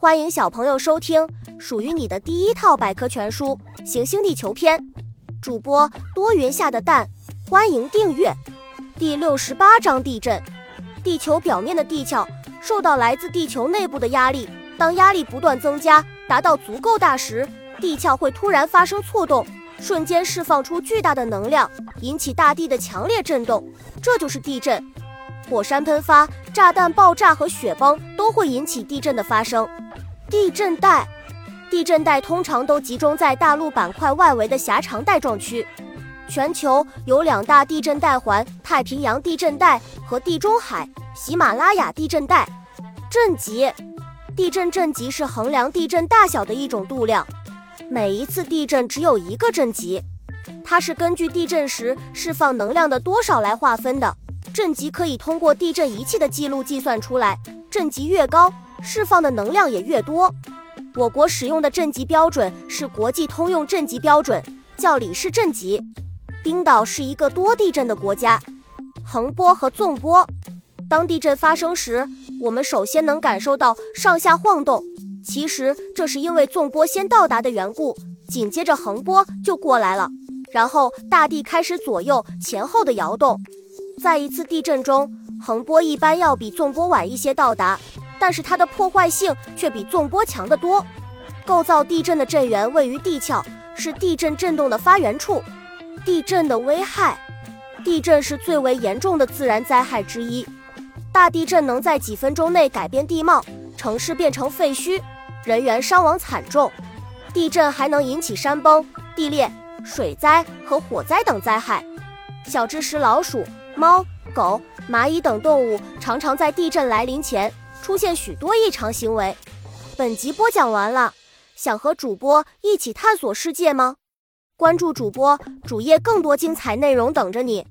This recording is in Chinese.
欢迎小朋友收听属于你的第一套百科全书《行星地球篇》，主播多云下的蛋，欢迎订阅。第六十八章地震。地球表面的地壳受到来自地球内部的压力，当压力不断增加，达到足够大时，地壳会突然发生错动，瞬间释放出巨大的能量，引起大地的强烈震动，这就是地震。火山喷发、炸弹爆炸和雪崩都会引起地震的发生。地震带，地震带通常都集中在大陆板块外围的狭长带状区。全球有两大地震带环：太平洋地震带和地中海喜马拉雅地震带。震级，地震震级是衡量地震大小的一种度量。每一次地震只有一个震级，它是根据地震时释放能量的多少来划分的。震级可以通过地震仪器的记录计算出来，震级越高，释放的能量也越多。我国使用的震级标准是国际通用震级标准，叫里氏震级。冰岛是一个多地震的国家，横波和纵波。当地震发生时，我们首先能感受到上下晃动，其实这是因为纵波先到达的缘故，紧接着横波就过来了，然后大地开始左右前后的摇动。在一次地震中，横波一般要比纵波晚一些到达，但是它的破坏性却比纵波强得多。构造地震的震源位于地壳，是地震震动的发源处。地震的危害，地震是最为严重的自然灾害之一。大地震能在几分钟内改变地貌，城市变成废墟，人员伤亡惨重。地震还能引起山崩、地裂、水灾和火灾等灾害。小知识：老鼠。猫、狗、蚂蚁等动物常常在地震来临前出现许多异常行为。本集播讲完了，想和主播一起探索世界吗？关注主播主页，更多精彩内容等着你。